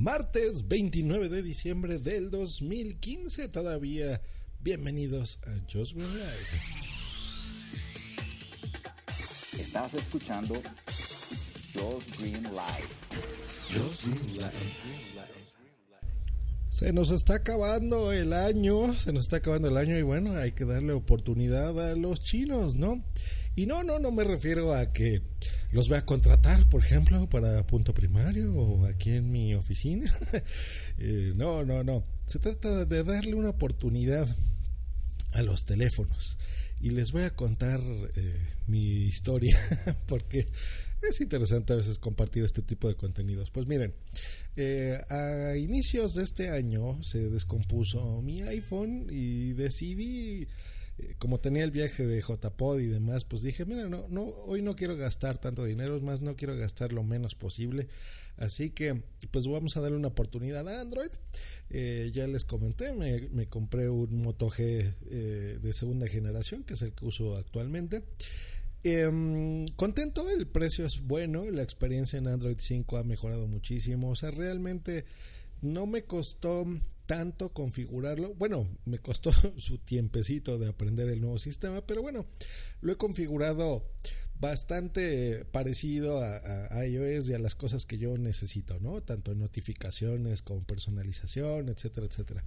martes 29 de diciembre del 2015. Todavía bienvenidos a Just Green Live. Estás escuchando Just Green Live. Se nos está acabando el año, se nos está acabando el año y bueno, hay que darle oportunidad a los chinos, ¿no? Y no, no, no me refiero a que los voy a contratar, por ejemplo, para punto primario o aquí en mi oficina. Eh, no, no, no. Se trata de darle una oportunidad a los teléfonos. Y les voy a contar eh, mi historia, porque es interesante a veces compartir este tipo de contenidos. Pues miren, eh, a inicios de este año se descompuso mi iPhone y decidí como tenía el viaje de JPod y demás, pues dije, mira, no, no, hoy no quiero gastar tanto dinero, es más, no quiero gastar lo menos posible. Así que, pues vamos a darle una oportunidad a Android. Eh, ya les comenté, me, compré un Moto G eh, de segunda generación, que es el que uso actualmente. Em, contento, el precio es bueno, la experiencia en Android 5 ha mejorado muchísimo. O sea, realmente no me costó tanto configurarlo. Bueno, me costó su tiempecito de aprender el nuevo sistema, pero bueno, lo he configurado bastante parecido a, iOS y a las cosas que yo necesito, ¿no? Tanto en notificaciones como personalización, etcétera, etcétera.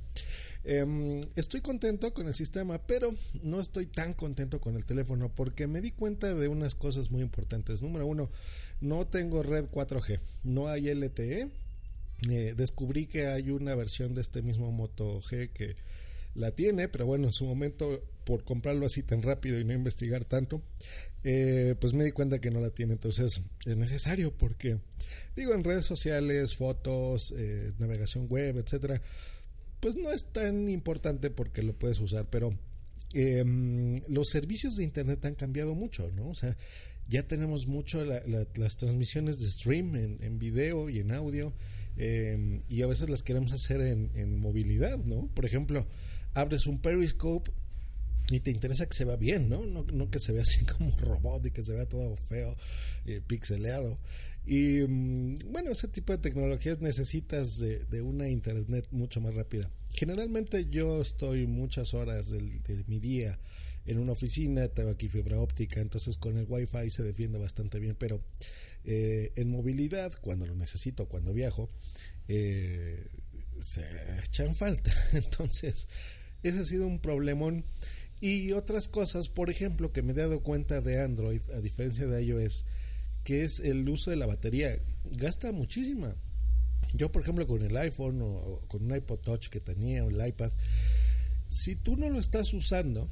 Em, estoy contento con el sistema, pero no estoy tan contento con el teléfono porque me di cuenta de unas cosas muy importantes. Número uno, no tengo red 4G, no hay LTE eh, descubrí que hay una versión de este mismo Moto G que la tiene, pero bueno, en su momento, por comprarlo así tan rápido y no investigar tanto, eh, pues me di cuenta que no la tiene. Entonces es necesario porque, digo, en redes sociales, fotos, eh, navegación web, etcétera, pues no es tan importante porque lo puedes usar, pero em, los servicios de internet han cambiado mucho, ¿no? O sea, ya tenemos mucho las transmisiones de stream en, en video y en audio Em, y a veces las queremos hacer en, movilidad, ¿no? Por ejemplo, abres un Periscope y te interesa que se vea bien, ¿no? No, que se vea así como robot y que se vea todo feo, eh, pixeleado. Y mm, bueno, ese tipo de tecnologías necesitas de, una internet mucho más rápida. Generalmente yo estoy muchas horas de mi día en una oficina, tengo aquí fibra óptica, entonces con el wifi se defiende bastante bien, pero eh, en movilidad, cuando lo necesito, cuando viajo, eh, se echan falta. Entonces, ese ha sido un problemón. Y otras cosas, por ejemplo, que me he dado cuenta de Android, a diferencia de iOS, que es el uso de la batería. Gasta muchísima. Yo, por ejemplo, con el iPhone o, con un iPod Touch que tenía o el iPad, si tú no lo estás usando,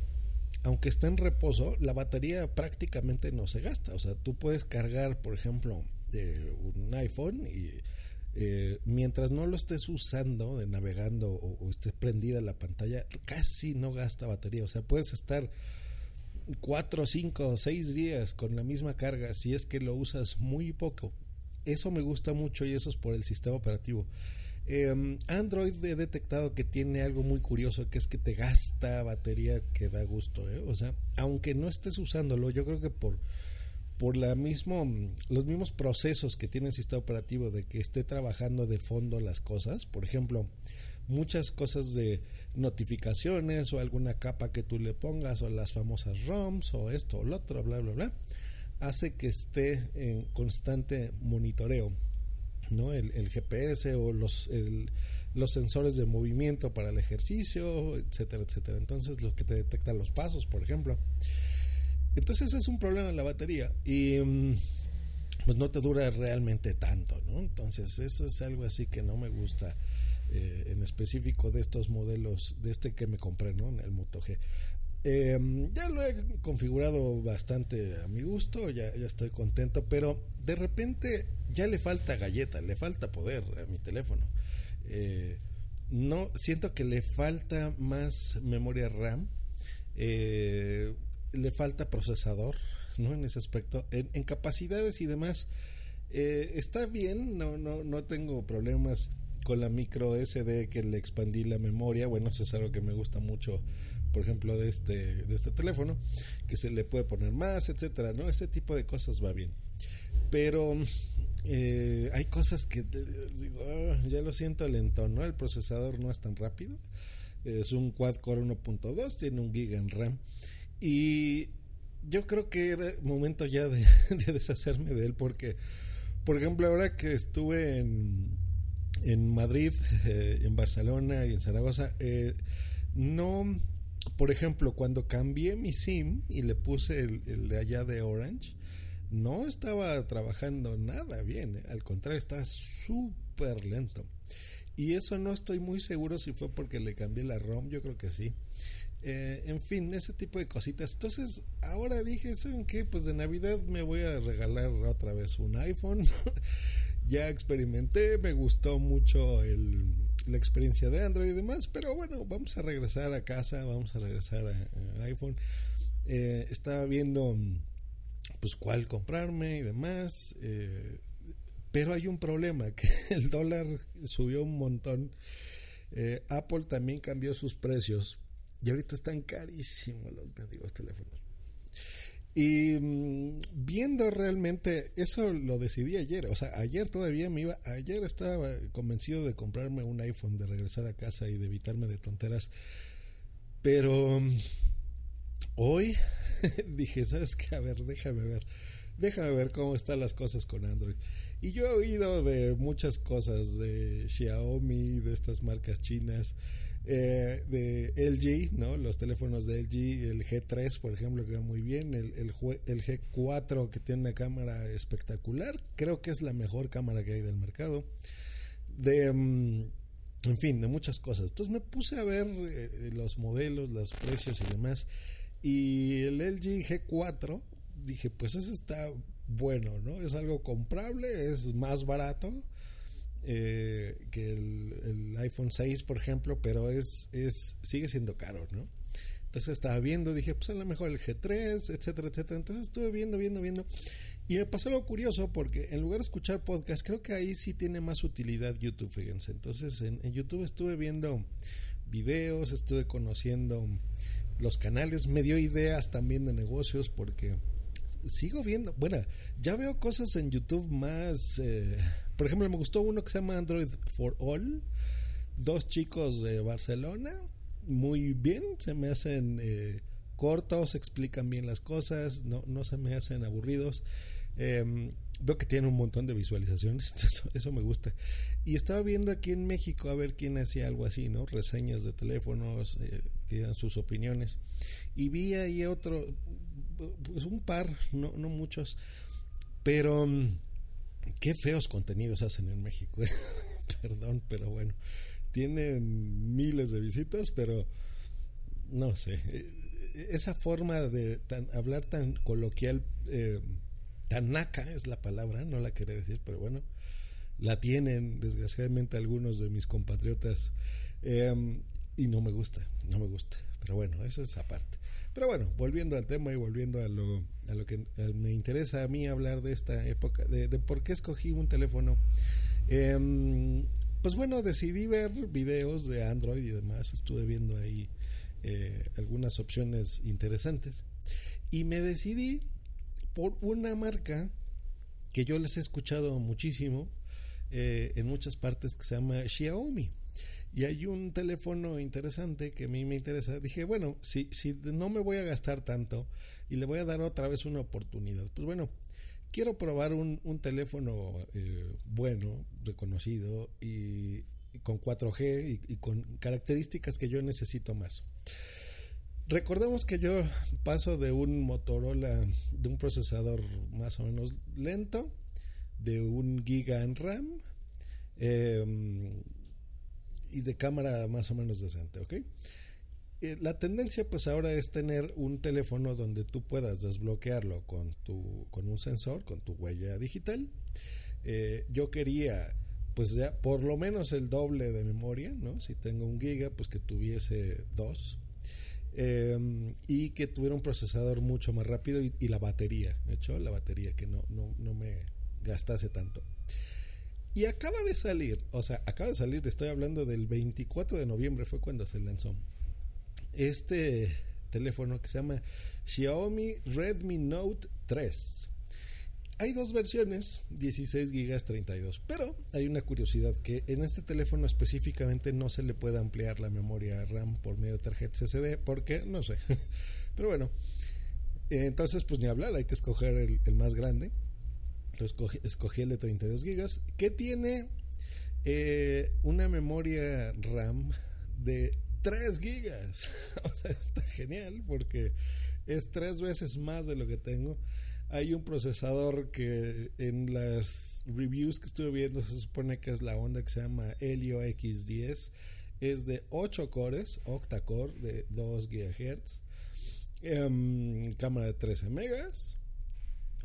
aunque esté en reposo, la batería prácticamente no se gasta. O sea, tú puedes cargar, por ejemplo, un iPhone y eh, mientras no lo estés usando, de navegando o, o esté prendida la pantalla, casi no gasta batería. O sea, puedes estar cuatro, cinco, seis días con la misma carga si es que lo usas muy poco. Eso me gusta mucho y eso es por el sistema operativo. Em, Android he detectado que tiene algo muy curioso, que es que te gasta batería que da gusto. ¿eh? O sea, aunque no estés usándolo, yo creo que por, por la mismo, los mismos procesos que tiene el sistema operativo de que esté trabajando de fondo las cosas, por ejemplo, muchas cosas de notificaciones o alguna capa que tú le pongas o las famosas ROMs o esto o lo otro, bla, bla, bla, hace que esté en constante monitoreo ¿no? El, GPS o los, los sensores de movimiento para el ejercicio, etcétera, etcétera. Entonces, lo que te detectan los pasos, por ejemplo. Entonces, es un problema en la batería y mm, pues no te dura realmente tanto, ¿no? Entonces, eso es algo así que no me gusta. Eh, en específico de estos modelos, de este que me compré, ¿no? El Moto G. Em, ya lo he configurado bastante a mi gusto, ya, ya estoy contento, pero de repente ya le falta galleta, le falta poder a mi teléfono. Eh, no siento que le falta más memoria RAM, eh, le falta procesador, ¿no? En ese aspecto, en, capacidades y demás. Eh, está bien, no, no, no tengo problemas con la micro SD que le expandí la memoria. Bueno, eso es algo que me gusta mucho por ejemplo, de este, de este teléfono, que se le puede poner más, etcétera, ¿no? Ese tipo de cosas va bien. Pero eh, hay cosas que digo, ah, ya lo siento lento, ¿no? El procesador no es tan rápido. Es un quad core 1.2, tiene un giga en RAM. Y yo creo que era momento ya de, deshacerme de él porque, por ejemplo, ahora que estuve en, en Madrid, eh, en Barcelona y en Zaragoza, eh, no, por ejemplo, cuando cambié mi SIM y le puse el de allá de Orange, no estaba trabajando nada bien, ¿eh? al contrario, estaba súper lento. Y eso no estoy muy seguro si fue porque le cambié la ROM, yo creo que sí. Eh, en fin, ese tipo de cositas. Entonces, ahora dije, ¿saben qué? Pues de Navidad me voy a regalar otra vez un iPhone. ya experimenté, me gustó mucho el, la experiencia de Android y demás, pero bueno, vamos a regresar a casa, vamos a regresar a, iPhone. Eh, estaba viendo pues cuál comprarme y demás. Eh, pero hay un problema, que el dólar subió un montón. Eh, Apple también cambió sus precios y ahorita están carísimos los mendigos teléfonos. Y mm, viendo realmente, eso lo decidí ayer, o sea, ayer todavía me iba, ayer estaba convencido de comprarme un iPhone, de regresar a casa y de evitarme de tonteras, pero mm, hoy dije, ¿sabes qué? A ver, déjame ver. Déjame ver cómo están las cosas con Android. Y yo he oído de muchas cosas, de Xiaomi, de estas marcas chinas, eh, de LG, ¿no? Los teléfonos de LG, el G3, por ejemplo, que va muy bien, el, el, el G4, que tiene una cámara espectacular, creo que es la mejor cámara que hay del mercado. De. Mm, en fin, de muchas cosas. Entonces me puse a ver eh, los modelos, los precios y demás. Y el LG G4, dije, pues ese está bueno, ¿no? Es algo comprable, es más barato eh, que el, iPhone 6, por ejemplo, pero es, es sigue siendo caro, ¿no? Entonces estaba viendo, dije, pues a lo mejor el G3, etcétera, etcétera. Entonces estuve viendo, viendo, viendo. Y me pasó algo curioso porque en lugar de escuchar podcast, creo que ahí sí tiene más utilidad YouTube, fíjense. Entonces en, en YouTube estuve viendo videos, estuve conociendo los canales, me dio ideas también de negocios porque sigo viendo, bueno, ya veo cosas en YouTube más, eh, por ejemplo, me gustó uno que se llama Android for All, dos chicos de Barcelona, muy bien, se me hacen eh, cortos, explican bien las cosas, no, no se me hacen aburridos. Em, veo que tiene un montón de visualizaciones, eso, me gusta. Y estaba viendo aquí en México a ver quién hacía algo así, ¿no? Reseñas de teléfonos, eh, que dan sus opiniones. Y vi ahí otro, pues un par, no, no muchos, pero mm, qué feos contenidos hacen en México. Perdón, pero bueno, tienen miles de visitas, pero no sé, eh, esa forma de hablar tan coloquial. Eh, Tanaka es la palabra, no la quería decir, pero bueno, la tienen desgraciadamente algunos de mis compatriotas em, y no me gusta, no me gusta, pero bueno, eso es aparte. Pero bueno, volviendo al tema y volviendo a lo, a lo que me interesa a mí hablar de esta época, de, por qué escogí un teléfono. Em, pues bueno, decidí ver videos de Android y demás, estuve viendo ahí eh, algunas opciones interesantes y me decidí por una marca que yo les he escuchado muchísimo eh, en muchas partes que se llama Xiaomi. Y hay un teléfono interesante que a mí me interesa. Dije, bueno, si, si no me voy a gastar tanto y le voy a dar otra vez una oportunidad, pues bueno, quiero probar un, un teléfono eh, bueno, reconocido y, con 4G y, y, con características que yo necesito más. Recordemos que yo paso de un Motorola, de un procesador más o menos lento, de un giga en RAM em, y de cámara más o menos decente, ¿ok? Eh, la tendencia pues ahora es tener un teléfono donde tú puedas desbloquearlo con, tu, con un sensor, con tu huella digital. Eh, yo quería pues ya por lo menos el doble de memoria, ¿no? Si tengo un giga, pues que tuviese dos Em, y que tuviera un procesador mucho más rápido y, la batería, de hecho, la batería que no, no, no, me gastase tanto. Y acaba de salir, o sea, acaba de salir, estoy hablando del 24 de noviembre, fue cuando se lanzó este teléfono que se llama Xiaomi Redmi Note 3. Hay dos versiones, 16 GB, 32. Pero hay una curiosidad que en este teléfono específicamente no se le puede ampliar la memoria RAM por medio de tarjeta SD porque no sé. Pero bueno, entonces pues ni hablar, hay que escoger el, más grande. Lo escogí, escogí, el de 32 GB que tiene eh, una memoria RAM de 3 GB. o sea, está genial porque es tres veces más de lo que tengo hay un procesador que en las reviews que estuve viendo se supone que es la onda que se llama Helio X10. Es de 8 cores, octa-core de 2 GHz. Em, cámara de 13 megas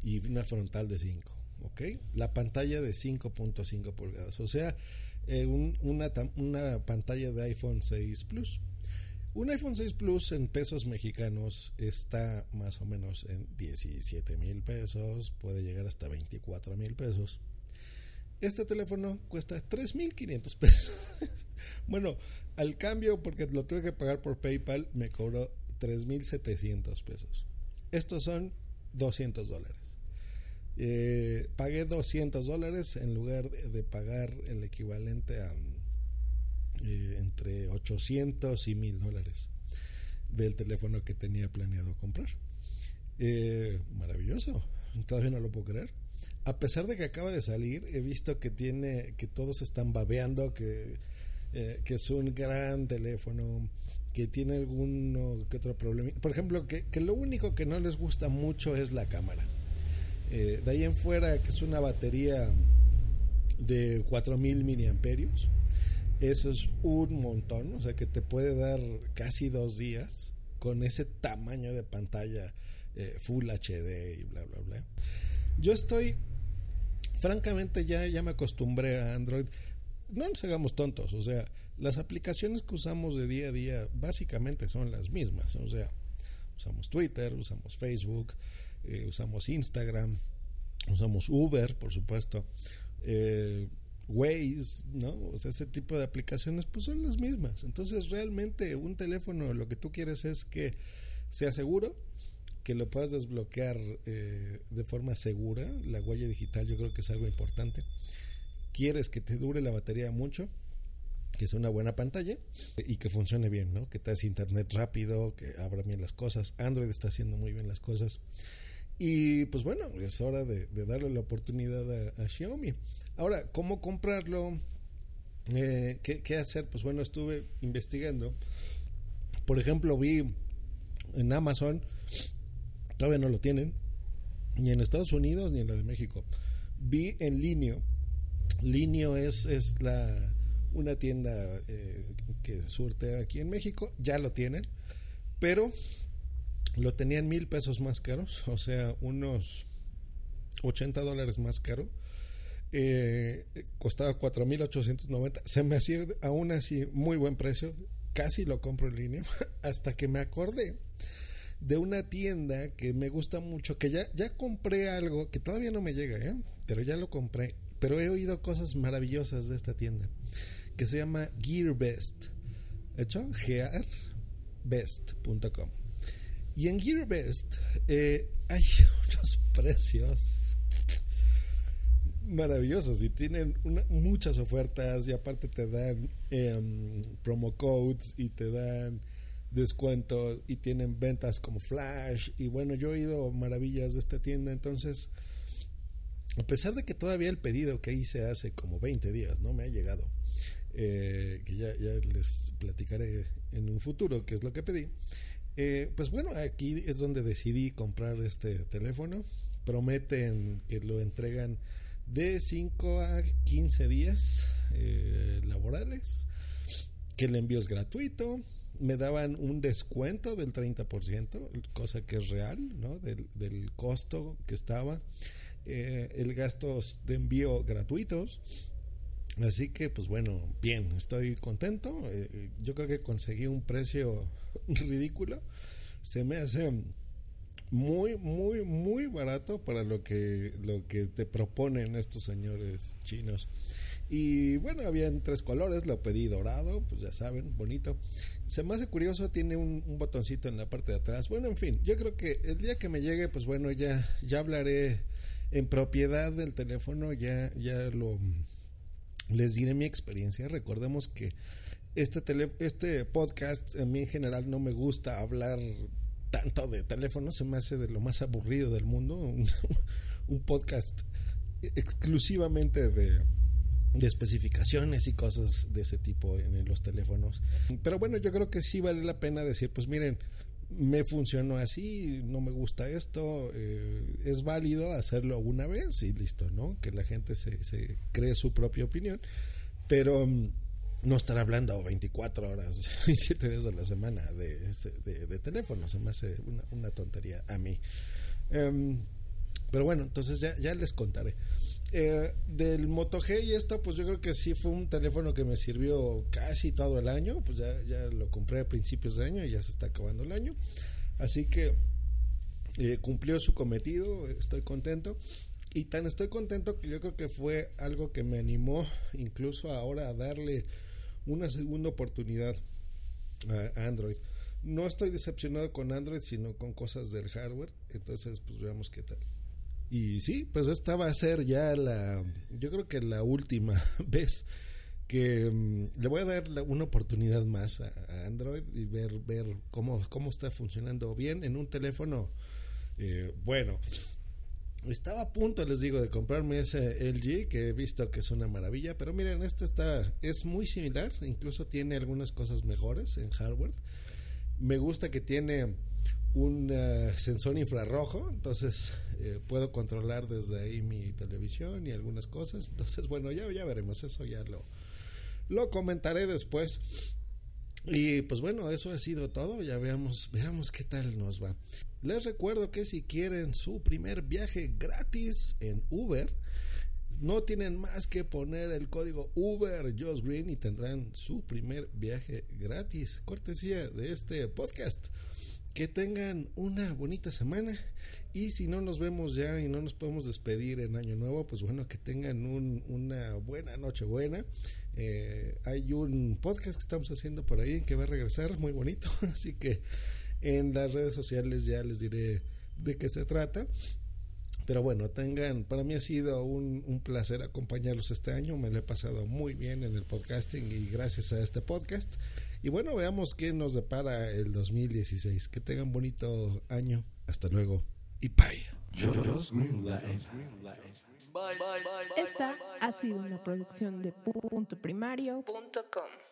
y una frontal de 5. ¿ok? La pantalla de 5.5 pulgadas. O sea, eh, una, una pantalla de iPhone 6 Plus. Un iPhone 6 Plus en pesos mexicanos está más o menos en 17 mil pesos, puede llegar hasta 24 mil pesos. Este teléfono cuesta 3.500 pesos. bueno, al cambio, porque lo tuve que pagar por PayPal, me cobró 3.700 pesos. Estos son 200 dólares. Eh, pagué 200 dólares en lugar de pagar el equivalente a eh, entre 800 y 1000 dólares del teléfono que tenía planeado comprar. Eh, maravilloso, todavía no lo puedo creer. A pesar de que acaba de salir, he visto que tiene, que todos están babeando, que, eh, que es un gran teléfono, que tiene alguno que otro problema. Por ejemplo, que, que, lo único que no les gusta mucho es la cámara. de ahí en fuera, que es una batería de 4000 miliamperios eso es un montón, o sea que te puede dar casi dos días con ese tamaño de pantalla eh, Full HD y bla, bla, bla. Yo estoy, francamente, ya, ya me acostumbré a Android. No nos hagamos tontos, o sea, las aplicaciones que usamos de día a día básicamente son las mismas, o sea, usamos Twitter, usamos Facebook, eh, usamos Instagram, usamos Uber, por supuesto. Eh, Waze, ¿no? O sea, ese tipo de aplicaciones pues son las mismas. Entonces realmente un teléfono lo que tú quieres es que sea seguro, que lo puedas desbloquear eh, de forma segura. La huella digital yo creo que es algo importante. Quieres que te dure la batería mucho, que sea una buena pantalla y que funcione bien, ¿no? Que te internet rápido, que abra bien las cosas. Android está haciendo muy bien las cosas. Y pues bueno, es hora de, darle la oportunidad a, Xiaomi. Ahora, ¿cómo comprarlo? Eh, ¿qué, hacer? Pues bueno, estuve investigando. Por ejemplo, vi en Amazon, todavía no lo tienen, ni en Estados Unidos ni en la de México. Vi en Linio. Linio es, es la, una tienda eh, que surte aquí en México, ya lo tienen, pero lo tenían mil pesos más caros, o sea, unos 80 dólares más caro. Eh, costaba 4.890. Se me hacía aún así muy buen precio. Casi lo compro en línea. Hasta que me acordé de una tienda que me gusta mucho. Que ya, ya compré algo que todavía no me llega, ¿eh? pero ya lo compré. Pero he oído cosas maravillosas de esta tienda. Que se llama GearBest. Hecho, gearbest.com. Y en GearBest eh, hay unos precios maravillosos y tienen muchas ofertas y aparte te dan em, promo codes y te dan descuentos y tienen ventas como flash. Y bueno yo he oído maravillas de esta tienda. Entonces a pesar de que todavía el pedido que hice hace como 20 días no me ha llegado eh, que ya, ya les platicaré en un futuro qué es lo que pedí eh, pues bueno, aquí es donde decidí comprar este teléfono. Prometen que lo entregan de 5 a 15 días eh, laborales, que el envío es gratuito. Me daban un descuento del 30%, cosa que es real, ¿no? Del, costo que estaba. Eh, el gasto de envío gratuitos. Así que, pues bueno, bien, estoy contento. yo creo que conseguí un precio ridículo, se me hace muy, muy, muy barato para lo que, lo que te proponen estos señores chinos. Y bueno, había en tres colores, lo pedí dorado, pues ya saben, bonito. Se me hace curioso, tiene un, botoncito en la parte de atrás. Bueno, en fin, yo creo que el día que me llegue, pues bueno, ya, ya hablaré en propiedad del teléfono ya, ya lo les diré mi experiencia. Recordemos que este, tele, este podcast a mí en general no me gusta hablar tanto de teléfono, se me hace de lo más aburrido del mundo. Un, podcast exclusivamente de, de, especificaciones y cosas de ese tipo en, los teléfonos. Pero bueno, yo creo que sí vale la pena decir, pues miren, me funcionó así, no me gusta esto, eh, es válido hacerlo una vez y listo, ¿no? Que la gente se, se cree su propia opinión, pero mm, no estar hablando 24 horas y 7 días de la semana de, de, de, teléfono, se me hace una, una tontería a mí. Um, pero bueno, entonces ya, ya les contaré. Eh, del Moto G y esto, pues yo creo que sí fue un teléfono que me sirvió casi todo el año. Pues ya, ya lo compré a principios de año y ya se está acabando el año. Así que eh, cumplió su cometido, estoy contento. Y tan estoy contento que yo creo que fue algo que me animó incluso ahora a darle una segunda oportunidad a Android. No estoy decepcionado con Android, sino con cosas del hardware. Entonces, pues veamos qué tal. Y sí, pues esta va a ser ya la, yo creo que la última vez que um, le voy a dar una oportunidad más a, a, Android y ver, ver cómo, cómo está funcionando bien en un teléfono eh, bueno. Estaba a punto, les digo, de comprarme ese LG que he visto que es una maravilla, pero miren, este está es muy similar, incluso tiene algunas cosas mejores en hardware. Me gusta que tiene un uh, sensor infrarrojo, entonces eh, puedo controlar desde ahí mi televisión y algunas cosas. Entonces, bueno, ya, ya veremos, eso ya lo, lo comentaré después. Y pues bueno, eso ha sido todo. Ya veamos, veamos qué tal nos va. Les recuerdo que si quieren su primer viaje gratis en Uber, no tienen más que poner el código Uber Josh Green y tendrán su primer viaje gratis. Cortesía de este podcast. Que tengan una bonita semana y si no nos vemos ya y no nos podemos despedir en Año Nuevo, pues bueno, que tengan un, una buena noche buena. Eh, hay un podcast que estamos haciendo por ahí que va a regresar muy bonito, así que en las redes sociales ya les diré de qué se trata. Pero bueno, tengan, para mí ha sido un, un, placer acompañarlos este año, me lo he pasado muy bien en el podcasting y gracias a este podcast. Y bueno, veamos qué nos depara el 2016. Que tengan bonito año. Hasta luego y bye. Esta ha sido una producción de puntoprimario.com.